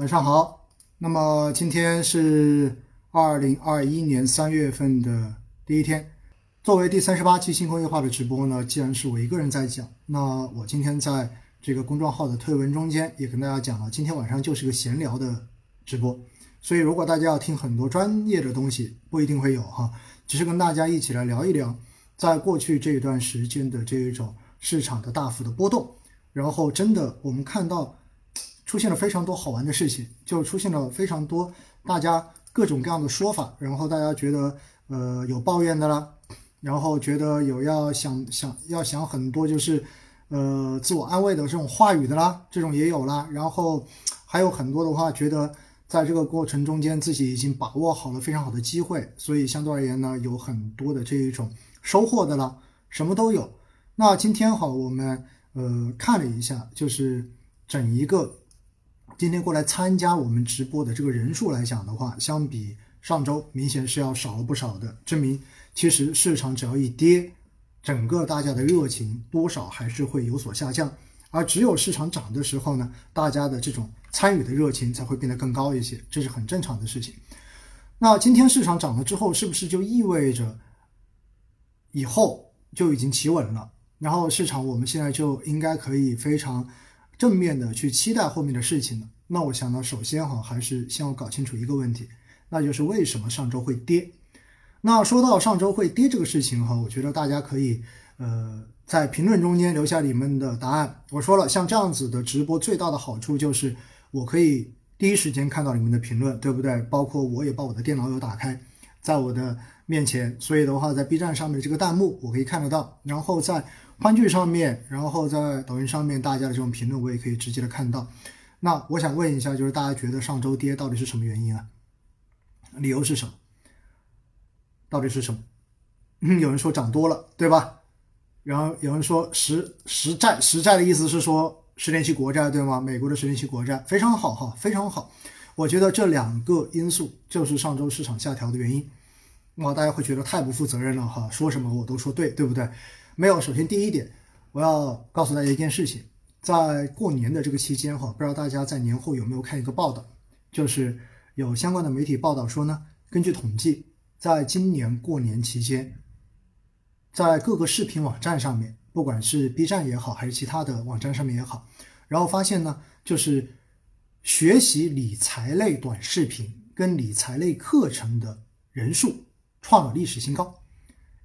晚上好。那么今天是二零二一年三月份的第一天。作为第三十八期新工业化的直播呢，既然是我一个人在讲，那我今天在这个公众号的推文中间也跟大家讲了，今天晚上就是个闲聊的直播。所以如果大家要听很多专业的东西，不一定会有哈，只是跟大家一起来聊一聊，在过去这一段时间的这一种市场的大幅的波动，然后真的我们看到。出现了非常多好玩的事情，就出现了非常多大家各种各样的说法，然后大家觉得呃有抱怨的啦，然后觉得有要想想要想很多就是呃自我安慰的这种话语的啦，这种也有啦，然后还有很多的话觉得在这个过程中间自己已经把握好了非常好的机会，所以相对而言呢有很多的这一种收获的啦，什么都有。那今天哈我们呃看了一下，就是整一个。今天过来参加我们直播的这个人数来讲的话，相比上周明显是要少了不少的，证明其实市场只要一跌，整个大家的热情多少还是会有所下降，而只有市场涨的时候呢，大家的这种参与的热情才会变得更高一些，这是很正常的事情。那今天市场涨了之后，是不是就意味着以后就已经企稳了？然后市场我们现在就应该可以非常。正面的去期待后面的事情呢？那我想呢，首先哈，还是先要搞清楚一个问题，那就是为什么上周会跌？那说到上周会跌这个事情哈，我觉得大家可以呃在评论中间留下你们的答案。我说了，像这样子的直播最大的好处就是我可以第一时间看到你们的评论，对不对？包括我也把我的电脑有打开，在我的面前，所以的话，在 B 站上面这个弹幕我可以看得到，然后在。欢聚上面，然后在抖音上面，大家的这种评论我也可以直接的看到。那我想问一下，就是大家觉得上周跌到底是什么原因啊？理由是什么？到底是什么？有人说涨多了，对吧？然后有人说实实债，实债的意思是说十年期国债，对吗？美国的十年期国债非常好哈，非常好。我觉得这两个因素就是上周市场下调的原因。哇，大家会觉得太不负责任了哈，说什么我都说对，对不对？没有，首先第一点，我要告诉大家一件事情，在过年的这个期间哈，不知道大家在年后有没有看一个报道，就是有相关的媒体报道说呢，根据统计，在今年过年期间，在各个视频网站上面，不管是 B 站也好，还是其他的网站上面也好，然后发现呢，就是学习理财类短视频跟理财类课程的人数创了历史新高，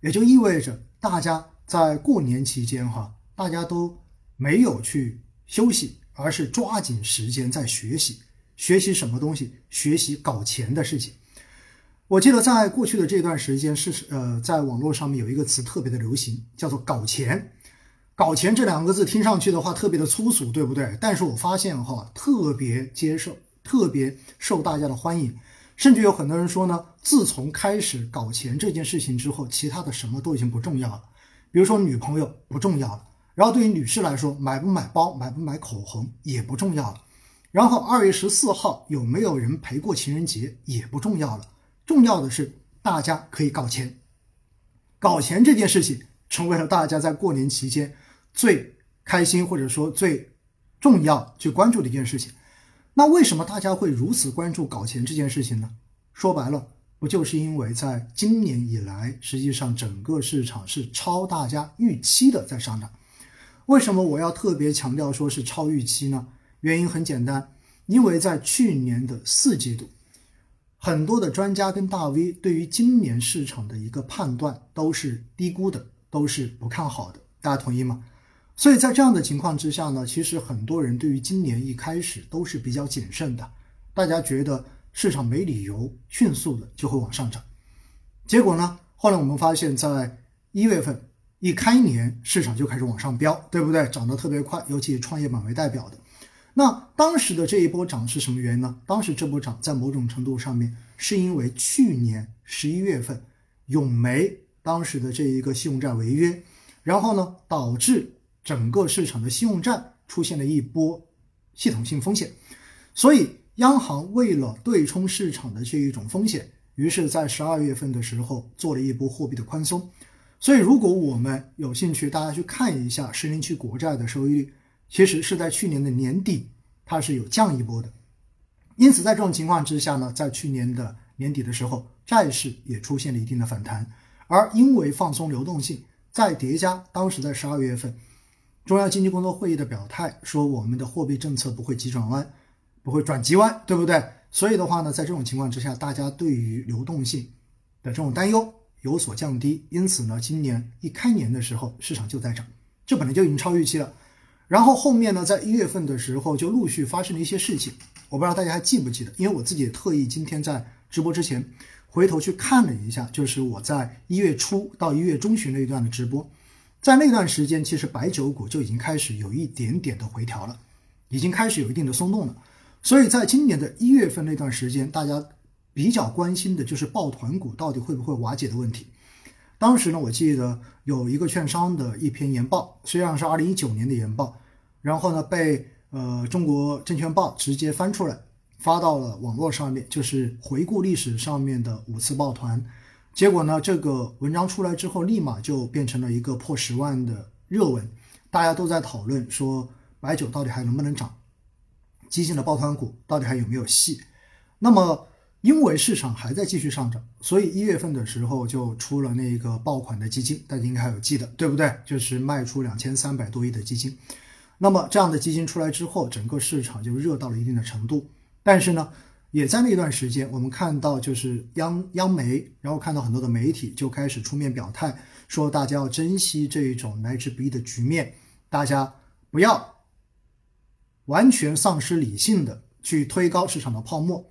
也就意味着大家。在过年期间，哈，大家都没有去休息，而是抓紧时间在学习。学习什么东西？学习搞钱的事情。我记得在过去的这段时间，是呃，在网络上面有一个词特别的流行，叫做“搞钱”。搞钱这两个字听上去的话特别的粗俗，对不对？但是我发现哈，特别接受，特别受大家的欢迎。甚至有很多人说呢，自从开始搞钱这件事情之后，其他的什么都已经不重要了。比如说女朋友不重要了，然后对于女士来说，买不买包、买不买口红也不重要了。然后二月十四号有没有人陪过情人节也不重要了，重要的是大家可以搞钱。搞钱这件事情成为了大家在过年期间最开心或者说最重要去关注的一件事情。那为什么大家会如此关注搞钱这件事情呢？说白了。不就是因为在今年以来，实际上整个市场是超大家预期的在上涨。为什么我要特别强调说是超预期呢？原因很简单，因为在去年的四季度，很多的专家跟大 V 对于今年市场的一个判断都是低估的，都是不看好的。大家同意吗？所以在这样的情况之下呢，其实很多人对于今年一开始都是比较谨慎的，大家觉得。市场没理由迅速的就会往上涨，结果呢？后来我们发现，在一月份一开年，市场就开始往上飙，对不对？涨得特别快，尤其以创业板为代表的。那当时的这一波涨是什么原因呢？当时这波涨在某种程度上面，是因为去年十一月份永煤当时的这一个信用债违约，然后呢，导致整个市场的信用债出现了一波系统性风险，所以。央行为了对冲市场的这一种风险，于是，在十二月份的时候做了一波货币的宽松。所以，如果我们有兴趣，大家去看一下十年期国债的收益率，其实是在去年的年底，它是有降一波的。因此，在这种情况之下呢，在去年的年底的时候，债市也出现了一定的反弹，而因为放松流动性，再叠加当时在十二月份中央经济工作会议的表态，说我们的货币政策不会急转弯，不会转急弯，对不对？所以的话呢，在这种情况之下，大家对于流动性的这种担忧有所降低，因此呢，今年一开年的时候市场就在涨，这本来就已经超预期了。然后后面呢，在一月份的时候就陆续发生了一些事情，我不知道大家还记不记得，因为我自己也特意今天在直播之前回头去看了一下，就是我在一月初到一月中旬那一段的直播，在那段时间，其实白酒股就已经开始有一点点的回调了，已经开始有一定的松动了。所以在今年的一月份那段时间，大家比较关心的就是抱团股到底会不会瓦解的问题。当时呢，我记得有一个券商的一篇研报，实际上是二零一九年的研报，然后呢被呃中国证券报直接翻出来发到了网络上面，就是回顾历史上面的五次抱团。结果呢，这个文章出来之后，立马就变成了一个破十万的热文，大家都在讨论说白酒到底还能不能涨。基金的抱团股到底还有没有戏？那么，因为市场还在继续上涨，所以一月份的时候就出了那个爆款的基金，大家应该还有记得，对不对？就是卖出两千三百多亿的基金。那么这样的基金出来之后，整个市场就热到了一定的程度。但是呢，也在那段时间，我们看到就是央央媒，然后看到很多的媒体就开始出面表态，说大家要珍惜这种来之不易的局面，大家不要。完全丧失理性的去推高市场的泡沫，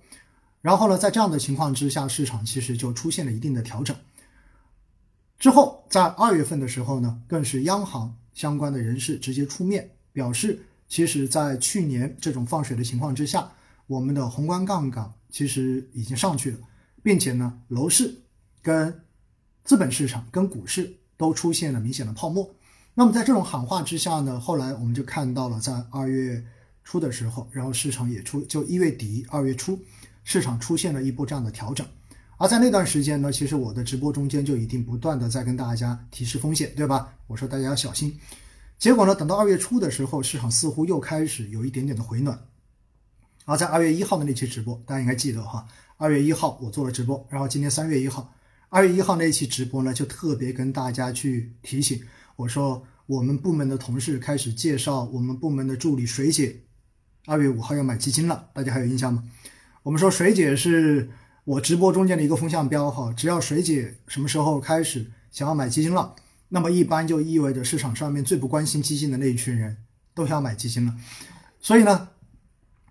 然后呢，在这样的情况之下，市场其实就出现了一定的调整。之后，在二月份的时候呢，更是央行相关的人士直接出面表示，其实，在去年这种放水的情况之下，我们的宏观杠杆其实已经上去了，并且呢，楼市跟资本市场跟股市都出现了明显的泡沫。那么在这种喊话之下呢，后来我们就看到了在二月。初的时候，然后市场也出，就一月底、二月初，市场出现了一波这样的调整。而在那段时间呢，其实我的直播中间就一定不断的在跟大家提示风险，对吧？我说大家要小心。结果呢，等到二月初的时候，市场似乎又开始有一点点的回暖。而在二月一号的那期直播，大家应该记得哈，二月一号我做了直播，然后今天三月一号，二月一号那期直播呢，就特别跟大家去提醒，我说我们部门的同事开始介绍我们部门的助理水姐。二月五号要买基金了，大家还有印象吗？我们说水姐是我直播中间的一个风向标哈，只要水姐什么时候开始想要买基金了，那么一般就意味着市场上面最不关心基金的那一群人都要买基金了。所以呢，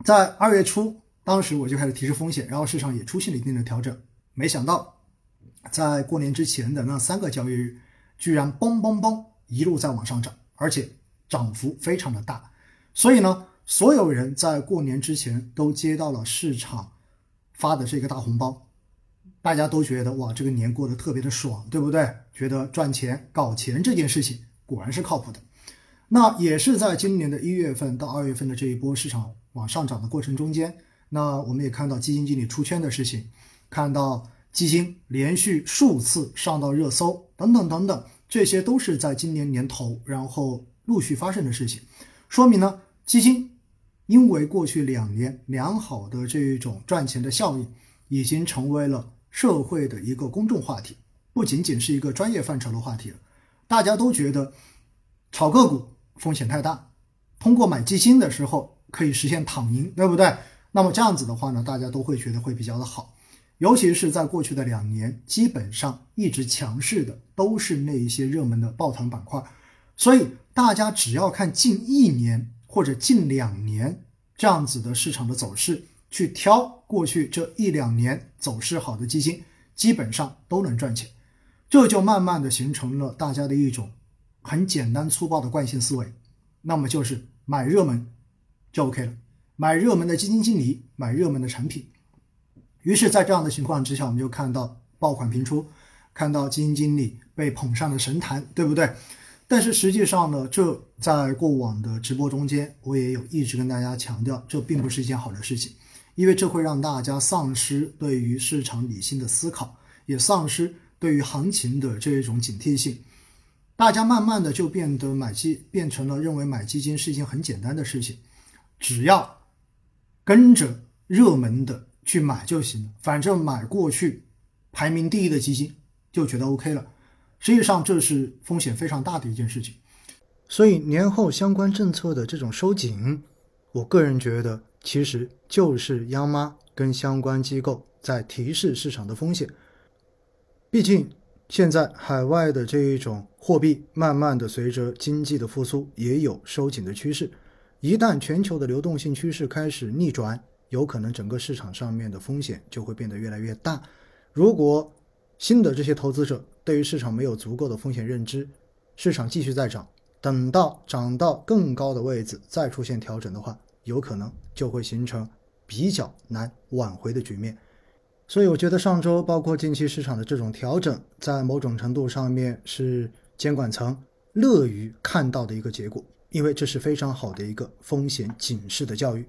在二月初，当时我就开始提示风险，然后市场也出现了一定的调整。没想到，在过年之前的那三个交易日，居然嘣嘣嘣一路在往上涨，而且涨幅非常的大。所以呢。所有人在过年之前都接到了市场发的这个大红包，大家都觉得哇，这个年过得特别的爽，对不对？觉得赚钱搞钱这件事情果然是靠谱的。那也是在今年的一月份到二月份的这一波市场往上涨的过程中间，那我们也看到基金经理出圈的事情，看到基金连续数次上到热搜等等等等，这些都是在今年年头然后陆续发生的事情，说明呢基金。因为过去两年良好的这种赚钱的效应，已经成为了社会的一个公众话题，不仅仅是一个专业范畴的话题了。大家都觉得炒个股风险太大，通过买基金的时候可以实现躺赢，对不对？那么这样子的话呢，大家都会觉得会比较的好。尤其是在过去的两年，基本上一直强势的都是那一些热门的抱团板块，所以大家只要看近一年。或者近两年这样子的市场的走势，去挑过去这一两年走势好的基金，基本上都能赚钱。这就慢慢的形成了大家的一种很简单粗暴的惯性思维，那么就是买热门就 OK 了，买热门的基金经理，买热门的产品。于是，在这样的情况之下，我们就看到爆款频出，看到基金经理被捧上了神坛，对不对？但是实际上呢，这在过往的直播中间，我也有一直跟大家强调，这并不是一件好的事情，因为这会让大家丧失对于市场理性的思考，也丧失对于行情的这种警惕性。大家慢慢的就变得买基，变成了认为买基金是一件很简单的事情，只要跟着热门的去买就行了，反正买过去排名第一的基金就觉得 OK 了。实际上这是风险非常大的一件事情。所以年后相关政策的这种收紧，我个人觉得其实就是央妈跟相关机构在提示市场的风险。毕竟现在海外的这一种货币慢慢的随着经济的复苏也有收紧的趋势。一旦全球的流动性趋势开始逆转，有可能整个市场上面的风险就会变得越来越大。如果新的这些投资者对于市场没有足够的风险认知，市场继续在涨，等到涨到更高的位置再出现调整的话，有可能就会形成比较难挽回的局面。所以我觉得上周包括近期市场的这种调整，在某种程度上面是监管层乐于看到的一个结果。因为这是非常好的一个风险警示的教育。